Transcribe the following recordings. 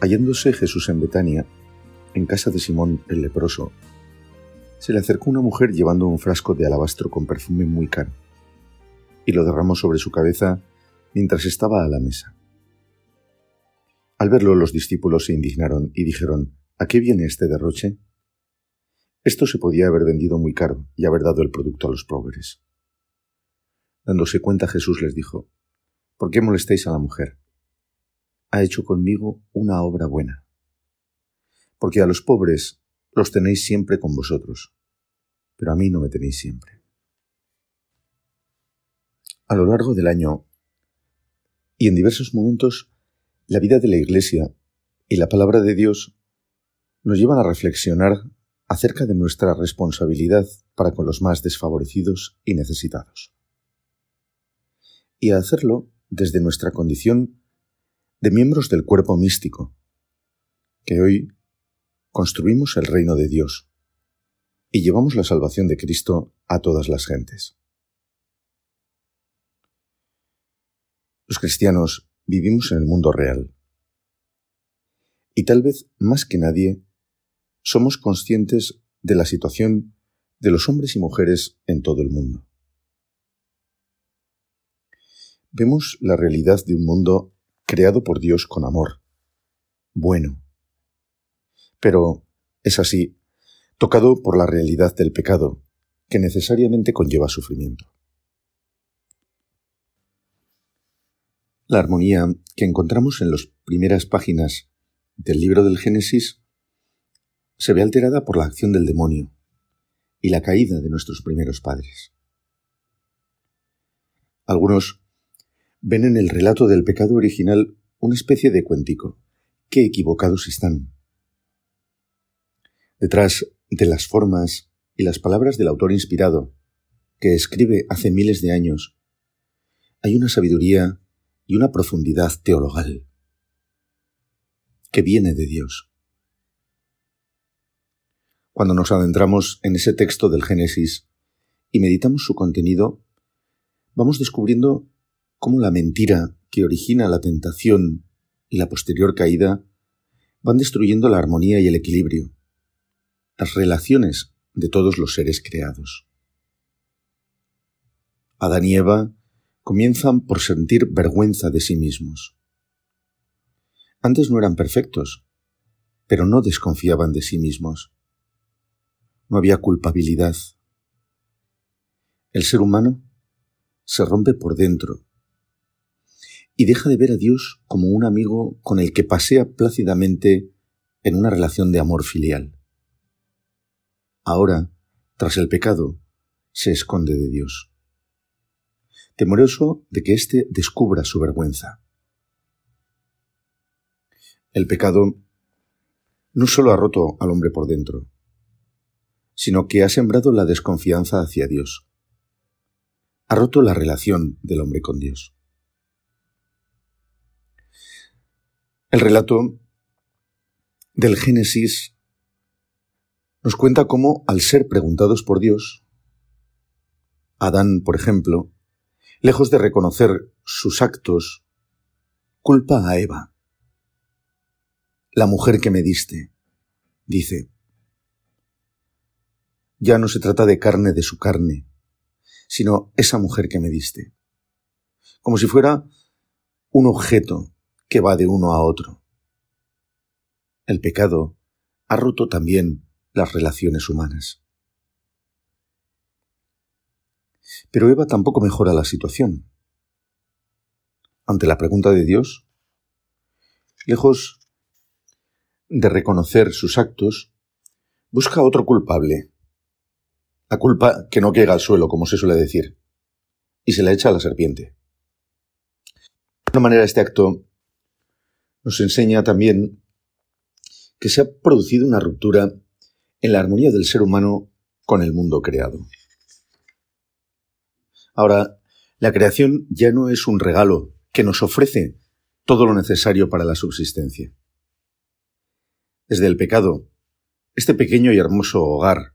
Hallándose Jesús en Betania, en casa de Simón el leproso, se le acercó una mujer llevando un frasco de alabastro con perfume muy caro, y lo derramó sobre su cabeza mientras estaba a la mesa. Al verlo los discípulos se indignaron y dijeron, ¿A qué viene este derroche? Esto se podía haber vendido muy caro y haber dado el producto a los pobres. Dándose cuenta Jesús les dijo, ¿Por qué molestáis a la mujer? Ha hecho conmigo una obra buena. Porque a los pobres los tenéis siempre con vosotros, pero a mí no me tenéis siempre. A lo largo del año y en diversos momentos, la vida de la Iglesia y la palabra de Dios nos llevan a reflexionar acerca de nuestra responsabilidad para con los más desfavorecidos y necesitados. Y a hacerlo desde nuestra condición de miembros del cuerpo místico, que hoy construimos el reino de Dios y llevamos la salvación de Cristo a todas las gentes. Los cristianos vivimos en el mundo real y tal vez más que nadie somos conscientes de la situación de los hombres y mujeres en todo el mundo. Vemos la realidad de un mundo creado por Dios con amor, bueno. Pero es así, tocado por la realidad del pecado, que necesariamente conlleva sufrimiento. La armonía que encontramos en las primeras páginas del libro del Génesis se ve alterada por la acción del demonio y la caída de nuestros primeros padres. Algunos ven en el relato del pecado original una especie de cuentico. Qué equivocados están. Detrás de las formas y las palabras del autor inspirado, que escribe hace miles de años, hay una sabiduría y una profundidad teologal que viene de Dios. Cuando nos adentramos en ese texto del Génesis y meditamos su contenido, vamos descubriendo cómo la mentira que origina la tentación y la posterior caída van destruyendo la armonía y el equilibrio, las relaciones de todos los seres creados. Adán y Eva comienzan por sentir vergüenza de sí mismos. Antes no eran perfectos, pero no desconfiaban de sí mismos. No había culpabilidad. El ser humano se rompe por dentro y deja de ver a Dios como un amigo con el que pasea plácidamente en una relación de amor filial. Ahora, tras el pecado, se esconde de Dios, temeroso de que éste descubra su vergüenza. El pecado no solo ha roto al hombre por dentro, sino que ha sembrado la desconfianza hacia Dios. Ha roto la relación del hombre con Dios. El relato del Génesis nos cuenta cómo, al ser preguntados por Dios, Adán, por ejemplo, lejos de reconocer sus actos, culpa a Eva. La mujer que me diste, dice, ya no se trata de carne de su carne, sino esa mujer que me diste, como si fuera un objeto que va de uno a otro. El pecado ha roto también las relaciones humanas. Pero Eva tampoco mejora la situación. Ante la pregunta de Dios, lejos de reconocer sus actos, busca otro culpable. La culpa que no queda al suelo, como se suele decir, y se la echa a la serpiente. De una manera, este acto nos enseña también que se ha producido una ruptura en la armonía del ser humano con el mundo creado. Ahora, la creación ya no es un regalo que nos ofrece todo lo necesario para la subsistencia. Desde el pecado, este pequeño y hermoso hogar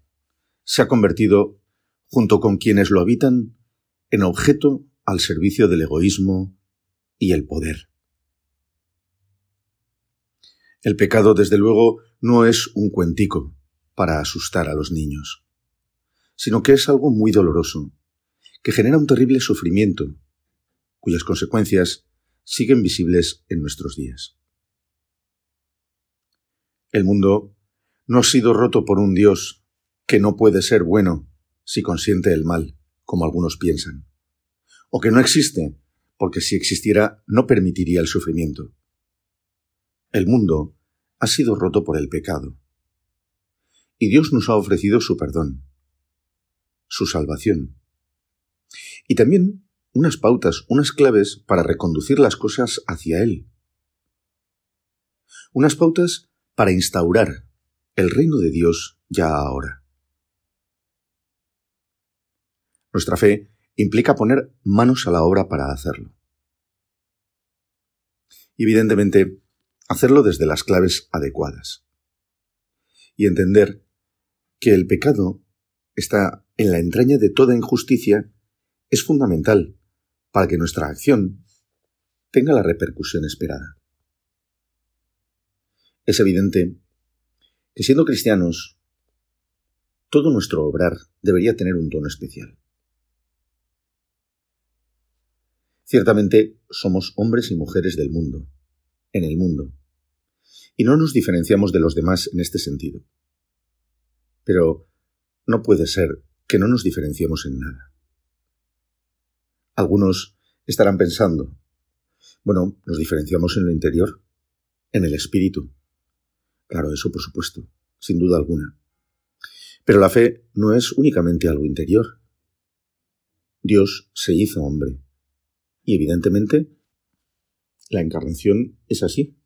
se ha convertido, junto con quienes lo habitan, en objeto al servicio del egoísmo y el poder. El pecado, desde luego, no es un cuentico para asustar a los niños, sino que es algo muy doloroso, que genera un terrible sufrimiento, cuyas consecuencias siguen visibles en nuestros días. El mundo no ha sido roto por un Dios que no puede ser bueno si consiente el mal, como algunos piensan, o que no existe porque si existiera no permitiría el sufrimiento. El mundo ha sido roto por el pecado. Y Dios nos ha ofrecido su perdón, su salvación. Y también unas pautas, unas claves para reconducir las cosas hacia Él. Unas pautas para instaurar el reino de Dios ya ahora. Nuestra fe implica poner manos a la obra para hacerlo. evidentemente, hacerlo desde las claves adecuadas. Y entender que el pecado está en la entraña de toda injusticia es fundamental para que nuestra acción tenga la repercusión esperada. Es evidente que siendo cristianos, todo nuestro obrar debería tener un tono especial. Ciertamente somos hombres y mujeres del mundo, en el mundo, y no nos diferenciamos de los demás en este sentido. Pero no puede ser que no nos diferenciemos en nada. Algunos estarán pensando, bueno, nos diferenciamos en lo interior, en el espíritu. Claro, eso por supuesto, sin duda alguna. Pero la fe no es únicamente algo interior. Dios se hizo hombre. Y evidentemente, la encarnación es así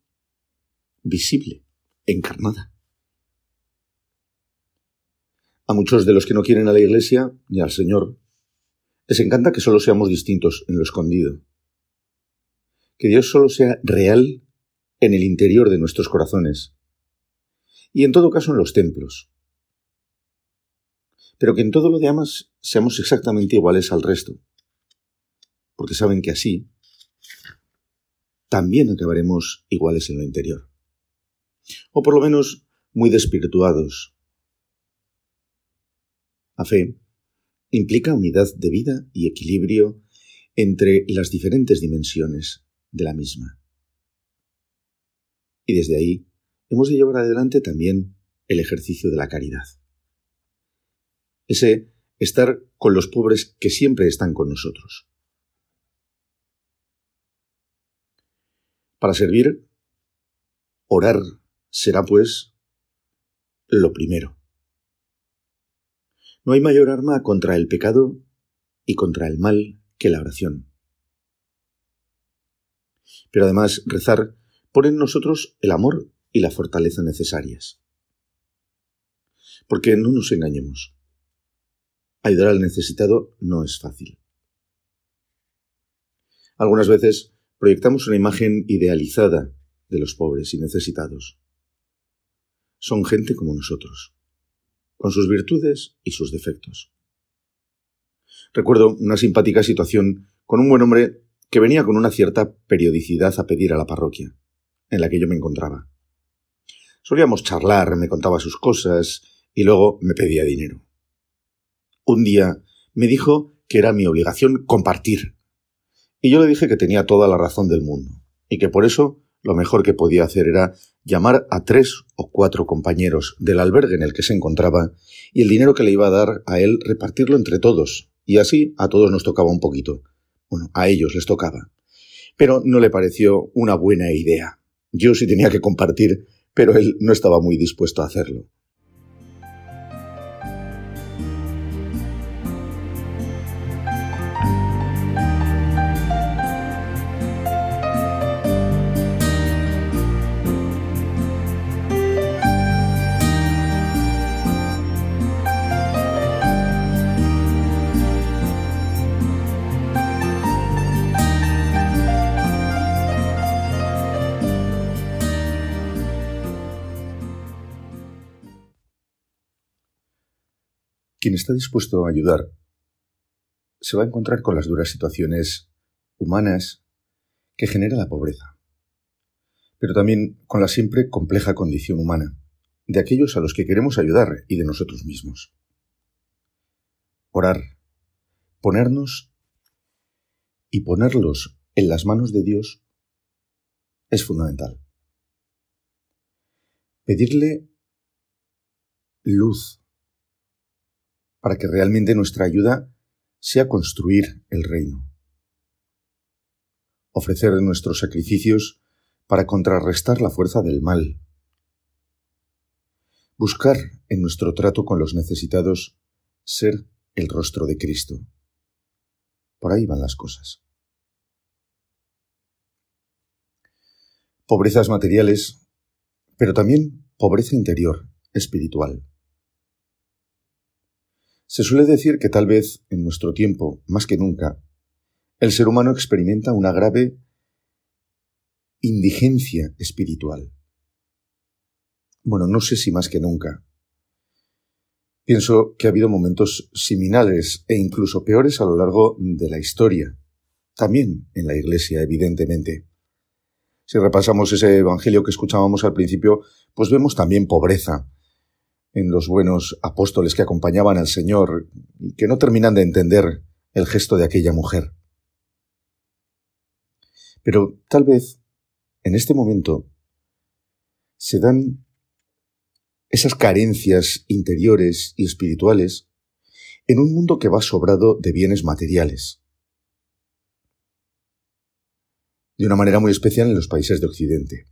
visible, encarnada. A muchos de los que no quieren a la Iglesia ni al Señor, les encanta que solo seamos distintos en lo escondido. Que Dios solo sea real en el interior de nuestros corazones. Y en todo caso en los templos. Pero que en todo lo demás seamos exactamente iguales al resto. Porque saben que así también acabaremos iguales en lo interior o por lo menos muy despirituados. La fe implica unidad de vida y equilibrio entre las diferentes dimensiones de la misma. Y desde ahí hemos de llevar adelante también el ejercicio de la caridad. Ese estar con los pobres que siempre están con nosotros. Para servir, orar será, pues, lo primero. No hay mayor arma contra el pecado y contra el mal que la oración. Pero además, rezar pone en nosotros el amor y la fortaleza necesarias. Porque no nos engañemos. Ayudar al necesitado no es fácil. Algunas veces proyectamos una imagen idealizada de los pobres y necesitados son gente como nosotros, con sus virtudes y sus defectos. Recuerdo una simpática situación con un buen hombre que venía con una cierta periodicidad a pedir a la parroquia, en la que yo me encontraba. Solíamos charlar, me contaba sus cosas y luego me pedía dinero. Un día me dijo que era mi obligación compartir, y yo le dije que tenía toda la razón del mundo, y que por eso lo mejor que podía hacer era llamar a tres o cuatro compañeros del albergue en el que se encontraba y el dinero que le iba a dar a él repartirlo entre todos, y así a todos nos tocaba un poquito. Bueno, a ellos les tocaba. Pero no le pareció una buena idea. Yo sí tenía que compartir, pero él no estaba muy dispuesto a hacerlo. Quien está dispuesto a ayudar se va a encontrar con las duras situaciones humanas que genera la pobreza, pero también con la siempre compleja condición humana de aquellos a los que queremos ayudar y de nosotros mismos. Orar, ponernos y ponerlos en las manos de Dios es fundamental. Pedirle luz para que realmente nuestra ayuda sea construir el reino. Ofrecer nuestros sacrificios para contrarrestar la fuerza del mal. Buscar en nuestro trato con los necesitados ser el rostro de Cristo. Por ahí van las cosas. Pobrezas materiales, pero también pobreza interior, espiritual. Se suele decir que tal vez en nuestro tiempo, más que nunca, el ser humano experimenta una grave indigencia espiritual. Bueno, no sé si más que nunca. Pienso que ha habido momentos similares e incluso peores a lo largo de la historia, también en la Iglesia, evidentemente. Si repasamos ese Evangelio que escuchábamos al principio, pues vemos también pobreza en los buenos apóstoles que acompañaban al Señor y que no terminan de entender el gesto de aquella mujer. Pero tal vez en este momento se dan esas carencias interiores y espirituales en un mundo que va sobrado de bienes materiales. De una manera muy especial en los países de Occidente.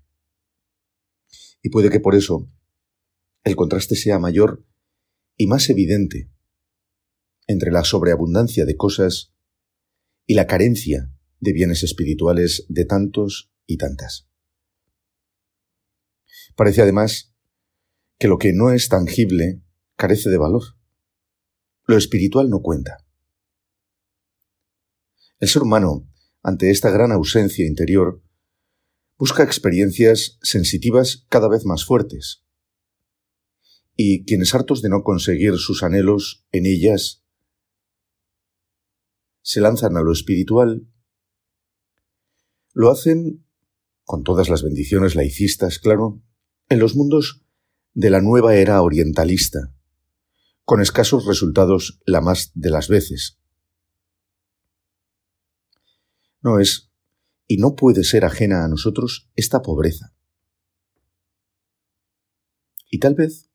Y puede que por eso el contraste sea mayor y más evidente entre la sobreabundancia de cosas y la carencia de bienes espirituales de tantos y tantas. Parece además que lo que no es tangible carece de valor. Lo espiritual no cuenta. El ser humano, ante esta gran ausencia interior, busca experiencias sensitivas cada vez más fuertes. Y quienes hartos de no conseguir sus anhelos en ellas se lanzan a lo espiritual, lo hacen con todas las bendiciones laicistas, claro, en los mundos de la nueva era orientalista, con escasos resultados la más de las veces. No es y no puede ser ajena a nosotros esta pobreza. Y tal vez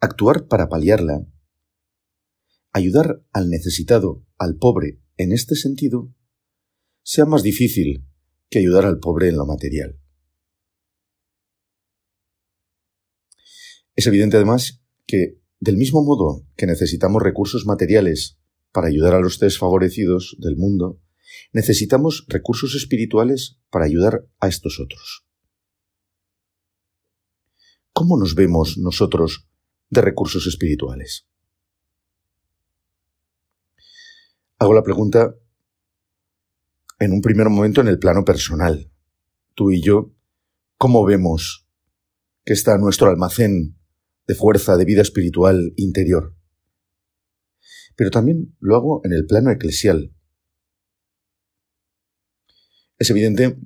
actuar para paliarla, ayudar al necesitado, al pobre, en este sentido, sea más difícil que ayudar al pobre en lo material. Es evidente además que, del mismo modo que necesitamos recursos materiales para ayudar a los desfavorecidos del mundo, necesitamos recursos espirituales para ayudar a estos otros. ¿Cómo nos vemos nosotros de recursos espirituales? Hago la pregunta en un primer momento en el plano personal. Tú y yo, ¿cómo vemos que está nuestro almacén de fuerza, de vida espiritual interior? Pero también lo hago en el plano eclesial. Es evidente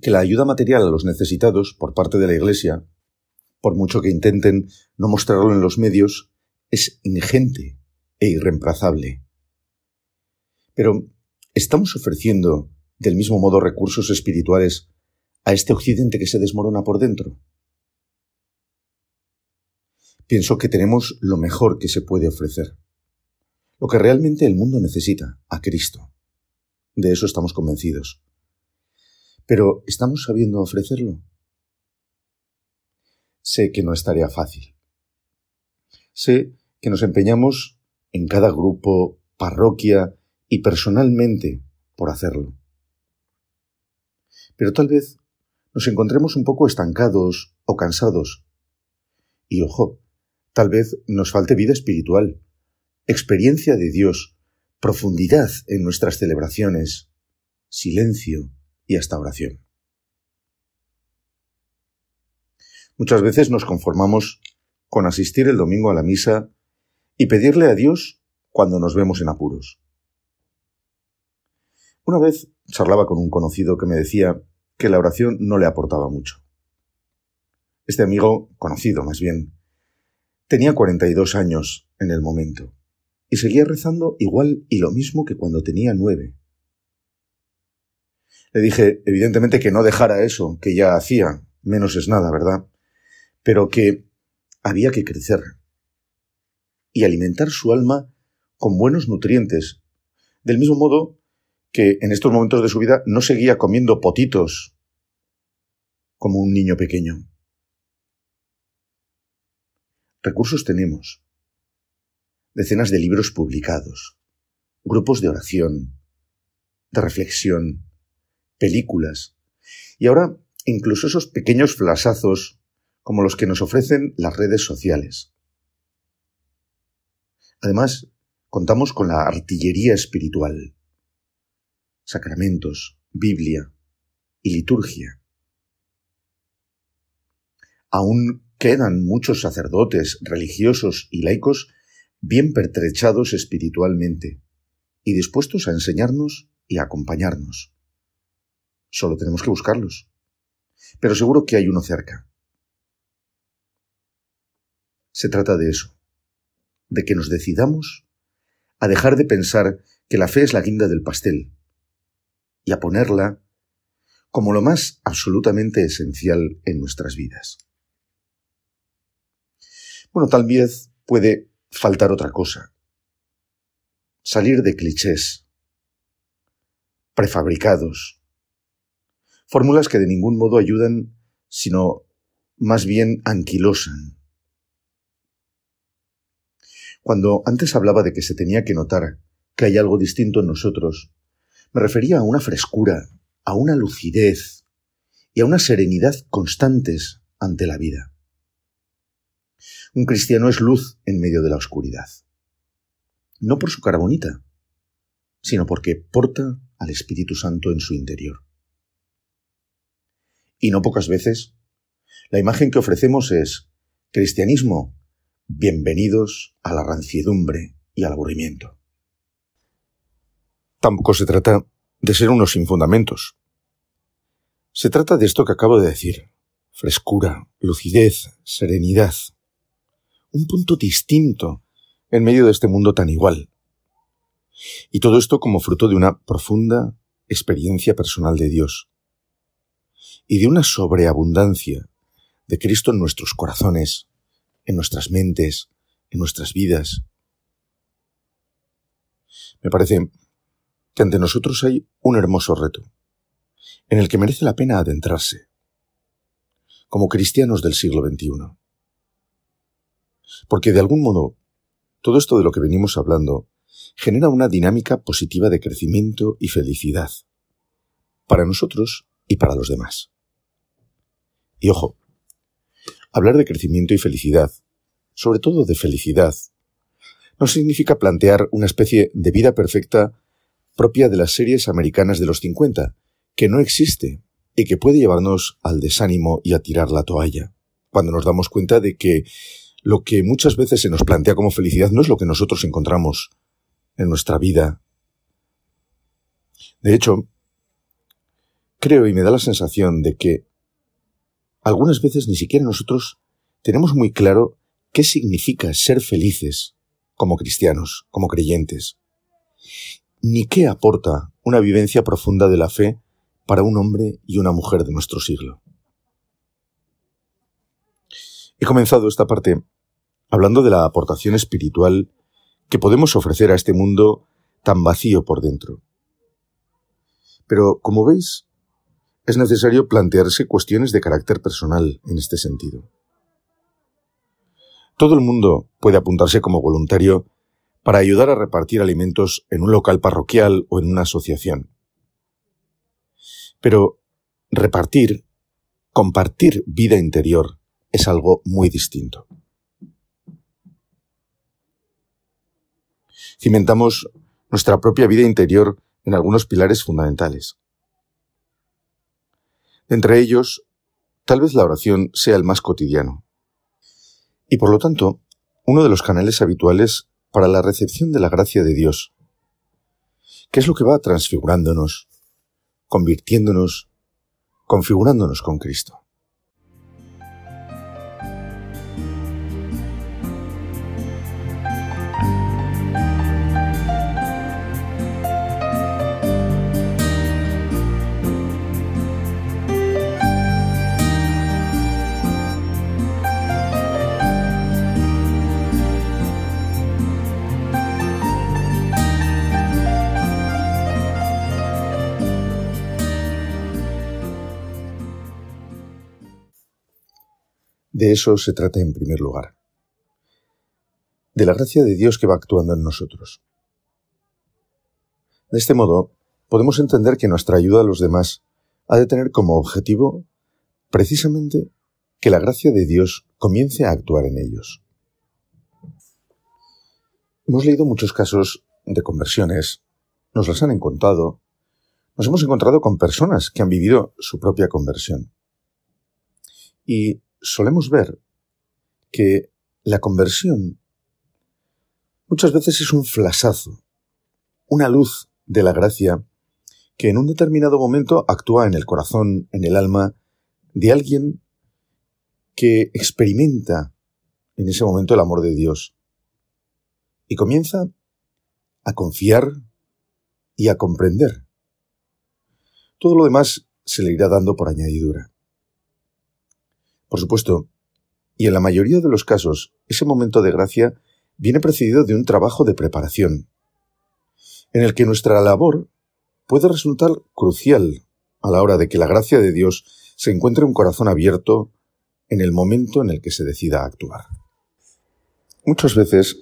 que la ayuda material a los necesitados por parte de la Iglesia, por mucho que intenten no mostrarlo en los medios, es ingente e irreemplazable. Pero ¿Estamos ofreciendo del mismo modo recursos espirituales a este Occidente que se desmorona por dentro? Pienso que tenemos lo mejor que se puede ofrecer, lo que realmente el mundo necesita, a Cristo. De eso estamos convencidos. Pero ¿estamos sabiendo ofrecerlo? Sé que no es tarea fácil. Sé que nos empeñamos en cada grupo, parroquia, y personalmente por hacerlo. Pero tal vez nos encontremos un poco estancados o cansados. Y ojo, tal vez nos falte vida espiritual, experiencia de Dios, profundidad en nuestras celebraciones, silencio y hasta oración. Muchas veces nos conformamos con asistir el domingo a la misa y pedirle a Dios cuando nos vemos en apuros. Una vez charlaba con un conocido que me decía que la oración no le aportaba mucho. Este amigo, conocido más bien, tenía 42 años en el momento y seguía rezando igual y lo mismo que cuando tenía nueve. Le dije, evidentemente, que no dejara eso que ya hacía, menos es nada, ¿verdad? Pero que había que crecer y alimentar su alma con buenos nutrientes, del mismo modo que en estos momentos de su vida no seguía comiendo potitos como un niño pequeño. Recursos tenemos. Decenas de libros publicados, grupos de oración, de reflexión, películas, y ahora incluso esos pequeños flasazos como los que nos ofrecen las redes sociales. Además, contamos con la artillería espiritual, sacramentos, Biblia y liturgia. Aún quedan muchos sacerdotes, religiosos y laicos bien pertrechados espiritualmente y dispuestos a enseñarnos y a acompañarnos. Solo tenemos que buscarlos. Pero seguro que hay uno cerca. Se trata de eso, de que nos decidamos a dejar de pensar que la fe es la guinda del pastel y a ponerla como lo más absolutamente esencial en nuestras vidas. Bueno, tal vez puede faltar otra cosa. Salir de clichés, prefabricados, fórmulas que de ningún modo ayudan, sino más bien anquilosan. Cuando antes hablaba de que se tenía que notar que hay algo distinto en nosotros, me refería a una frescura, a una lucidez y a una serenidad constantes ante la vida. Un cristiano es luz en medio de la oscuridad. No por su cara bonita, sino porque porta al Espíritu Santo en su interior. Y no pocas veces, la imagen que ofrecemos es cristianismo, bienvenidos a la ranciedumbre y al aburrimiento. Tampoco se trata de ser unos sin fundamentos. Se trata de esto que acabo de decir, frescura, lucidez, serenidad, un punto distinto en medio de este mundo tan igual. Y todo esto como fruto de una profunda experiencia personal de Dios y de una sobreabundancia de Cristo en nuestros corazones, en nuestras mentes, en nuestras vidas. Me parece que ante nosotros hay un hermoso reto, en el que merece la pena adentrarse, como cristianos del siglo XXI. Porque de algún modo, todo esto de lo que venimos hablando genera una dinámica positiva de crecimiento y felicidad, para nosotros y para los demás. Y ojo, hablar de crecimiento y felicidad, sobre todo de felicidad, no significa plantear una especie de vida perfecta propia de las series americanas de los 50, que no existe y que puede llevarnos al desánimo y a tirar la toalla, cuando nos damos cuenta de que lo que muchas veces se nos plantea como felicidad no es lo que nosotros encontramos en nuestra vida. De hecho, creo y me da la sensación de que algunas veces ni siquiera nosotros tenemos muy claro qué significa ser felices como cristianos, como creyentes, ni qué aporta una vivencia profunda de la fe para un hombre y una mujer de nuestro siglo. He comenzado esta parte hablando de la aportación espiritual que podemos ofrecer a este mundo tan vacío por dentro. Pero, como veis, es necesario plantearse cuestiones de carácter personal en este sentido. Todo el mundo puede apuntarse como voluntario para ayudar a repartir alimentos en un local parroquial o en una asociación. Pero repartir, compartir vida interior, es algo muy distinto. cimentamos nuestra propia vida interior en algunos pilares fundamentales. Entre ellos, tal vez la oración sea el más cotidiano. Y por lo tanto, uno de los canales habituales para la recepción de la gracia de Dios, que es lo que va transfigurándonos, convirtiéndonos, configurándonos con Cristo. De eso se trata en primer lugar. De la gracia de Dios que va actuando en nosotros. De este modo, podemos entender que nuestra ayuda a los demás ha de tener como objetivo precisamente que la gracia de Dios comience a actuar en ellos. Hemos leído muchos casos de conversiones, nos las han contado, nos hemos encontrado con personas que han vivido su propia conversión. Y solemos ver que la conversión muchas veces es un flasazo, una luz de la gracia que en un determinado momento actúa en el corazón, en el alma de alguien que experimenta en ese momento el amor de Dios y comienza a confiar y a comprender. Todo lo demás se le irá dando por añadidura. Por supuesto, y en la mayoría de los casos, ese momento de gracia viene precedido de un trabajo de preparación, en el que nuestra labor puede resultar crucial a la hora de que la gracia de Dios se encuentre un corazón abierto en el momento en el que se decida actuar. Muchas veces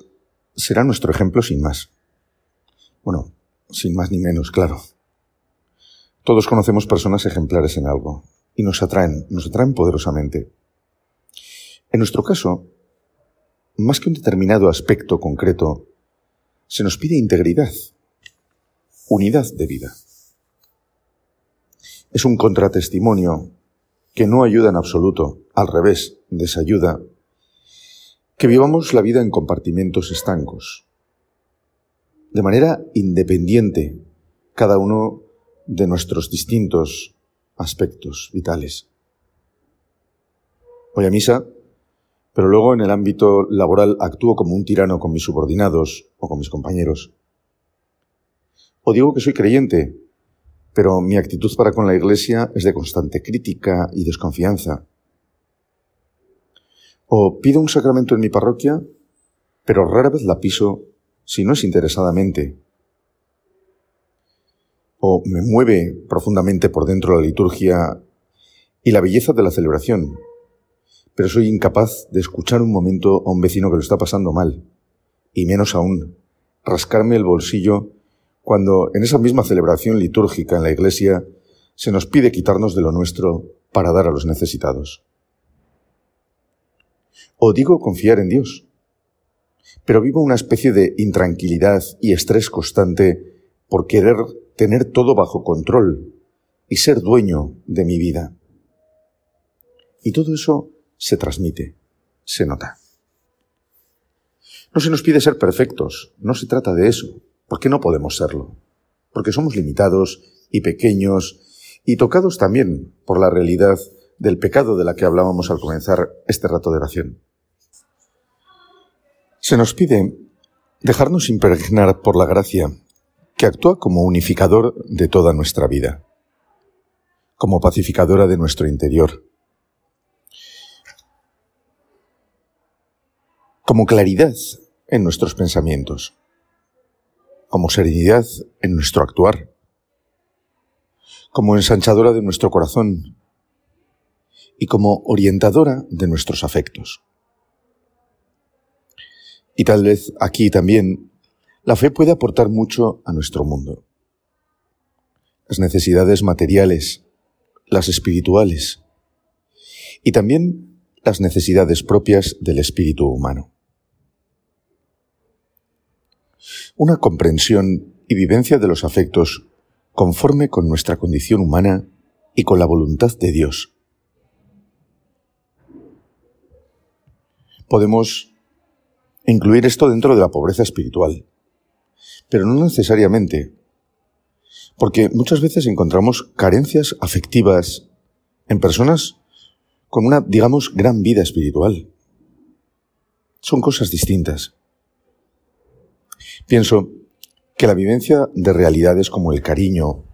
será nuestro ejemplo sin más. Bueno, sin más ni menos, claro. Todos conocemos personas ejemplares en algo y nos atraen, nos atraen poderosamente. En nuestro caso, más que un determinado aspecto concreto, se nos pide integridad, unidad de vida. Es un contratestimonio que no ayuda en absoluto, al revés, desayuda, que vivamos la vida en compartimentos estancos, de manera independiente, cada uno de nuestros distintos aspectos vitales. Voy a misa pero luego en el ámbito laboral actúo como un tirano con mis subordinados o con mis compañeros. O digo que soy creyente, pero mi actitud para con la Iglesia es de constante crítica y desconfianza. O pido un sacramento en mi parroquia, pero rara vez la piso si no es interesadamente. O me mueve profundamente por dentro la liturgia y la belleza de la celebración, pero soy incapaz de escuchar un momento a un vecino que lo está pasando mal, y menos aún rascarme el bolsillo cuando en esa misma celebración litúrgica en la iglesia se nos pide quitarnos de lo nuestro para dar a los necesitados. O digo confiar en Dios, pero vivo una especie de intranquilidad y estrés constante por querer tener todo bajo control y ser dueño de mi vida. Y todo eso se transmite, se nota. No se nos pide ser perfectos, no se trata de eso, porque no podemos serlo, porque somos limitados y pequeños y tocados también por la realidad del pecado de la que hablábamos al comenzar este rato de oración. Se nos pide dejarnos impregnar por la gracia que actúa como unificador de toda nuestra vida, como pacificadora de nuestro interior, como claridad en nuestros pensamientos, como serenidad en nuestro actuar, como ensanchadora de nuestro corazón y como orientadora de nuestros afectos. Y tal vez aquí también la fe puede aportar mucho a nuestro mundo. Las necesidades materiales, las espirituales y también las necesidades propias del espíritu humano. una comprensión y vivencia de los afectos conforme con nuestra condición humana y con la voluntad de Dios. Podemos incluir esto dentro de la pobreza espiritual, pero no necesariamente, porque muchas veces encontramos carencias afectivas en personas con una, digamos, gran vida espiritual. Son cosas distintas. Pienso que la vivencia de realidades como el cariño,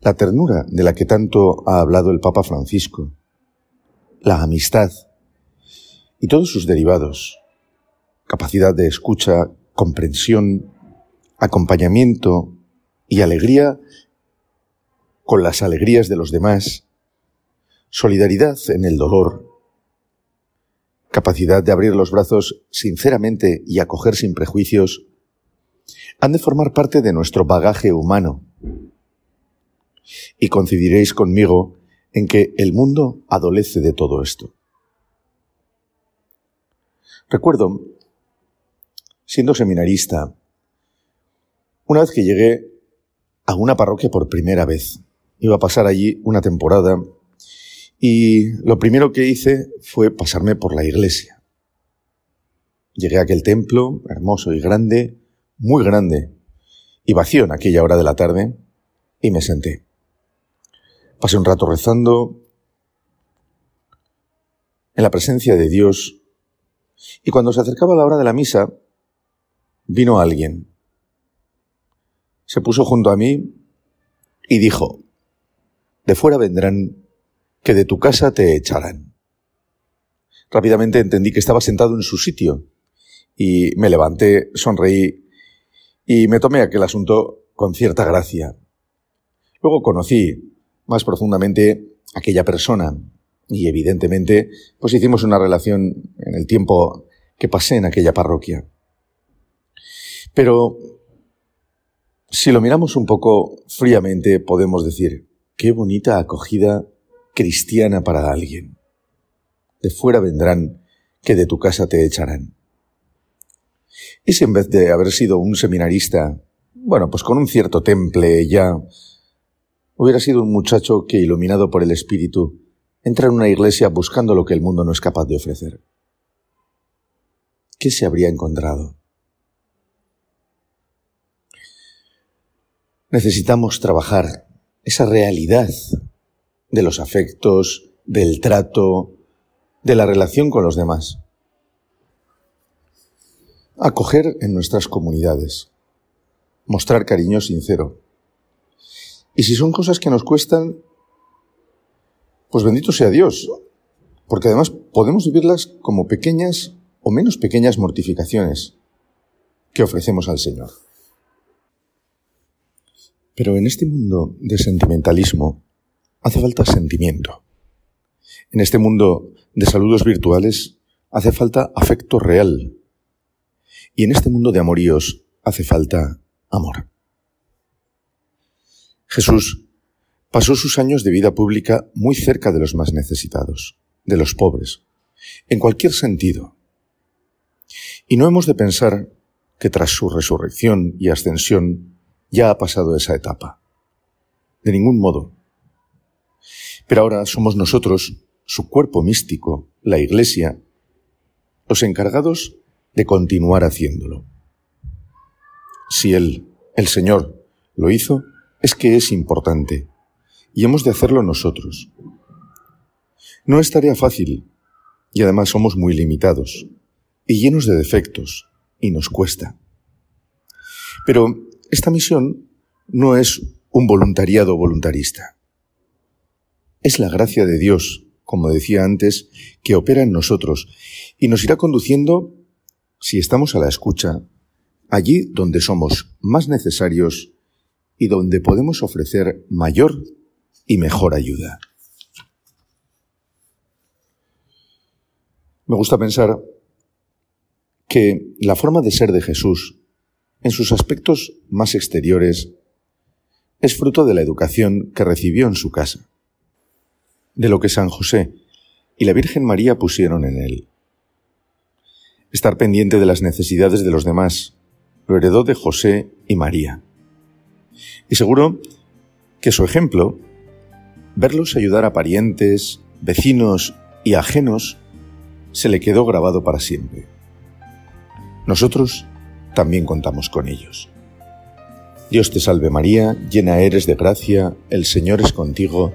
la ternura de la que tanto ha hablado el Papa Francisco, la amistad y todos sus derivados, capacidad de escucha, comprensión, acompañamiento y alegría con las alegrías de los demás, solidaridad en el dolor, capacidad de abrir los brazos sinceramente y acoger sin prejuicios, han de formar parte de nuestro bagaje humano. Y coincidiréis conmigo en que el mundo adolece de todo esto. Recuerdo, siendo seminarista, una vez que llegué a una parroquia por primera vez, iba a pasar allí una temporada y lo primero que hice fue pasarme por la iglesia. Llegué a aquel templo, hermoso y grande, muy grande, y vacío en aquella hora de la tarde, y me senté. Pasé un rato rezando en la presencia de Dios, y cuando se acercaba la hora de la misa, vino alguien. Se puso junto a mí y dijo, de fuera vendrán que de tu casa te echarán. Rápidamente entendí que estaba sentado en su sitio y me levanté, sonreí y me tomé aquel asunto con cierta gracia. Luego conocí más profundamente aquella persona y evidentemente pues hicimos una relación en el tiempo que pasé en aquella parroquia. Pero si lo miramos un poco fríamente podemos decir, qué bonita acogida cristiana para alguien. De fuera vendrán, que de tu casa te echarán. Si en vez de haber sido un seminarista, bueno, pues con un cierto temple ya, hubiera sido un muchacho que, iluminado por el Espíritu, entra en una iglesia buscando lo que el mundo no es capaz de ofrecer? ¿Qué se habría encontrado? Necesitamos trabajar esa realidad de los afectos, del trato, de la relación con los demás. Acoger en nuestras comunidades. Mostrar cariño sincero. Y si son cosas que nos cuestan, pues bendito sea Dios, porque además podemos vivirlas como pequeñas o menos pequeñas mortificaciones que ofrecemos al Señor. Pero en este mundo de sentimentalismo, hace falta sentimiento. En este mundo de saludos virtuales hace falta afecto real. Y en este mundo de amoríos hace falta amor. Jesús pasó sus años de vida pública muy cerca de los más necesitados, de los pobres, en cualquier sentido. Y no hemos de pensar que tras su resurrección y ascensión ya ha pasado esa etapa. De ningún modo. Pero ahora somos nosotros, su cuerpo místico, la Iglesia, los encargados de continuar haciéndolo. Si Él, el Señor, lo hizo, es que es importante, y hemos de hacerlo nosotros. No es tarea fácil, y además somos muy limitados, y llenos de defectos, y nos cuesta. Pero esta misión no es un voluntariado voluntarista. Es la gracia de Dios, como decía antes, que opera en nosotros y nos irá conduciendo, si estamos a la escucha, allí donde somos más necesarios y donde podemos ofrecer mayor y mejor ayuda. Me gusta pensar que la forma de ser de Jesús, en sus aspectos más exteriores, es fruto de la educación que recibió en su casa de lo que San José y la Virgen María pusieron en él. Estar pendiente de las necesidades de los demás lo heredó de José y María. Y seguro que su ejemplo, verlos ayudar a parientes, vecinos y ajenos, se le quedó grabado para siempre. nosotros también contamos con ellos. Dios te salve María, llena eres de gracia, el Señor es contigo,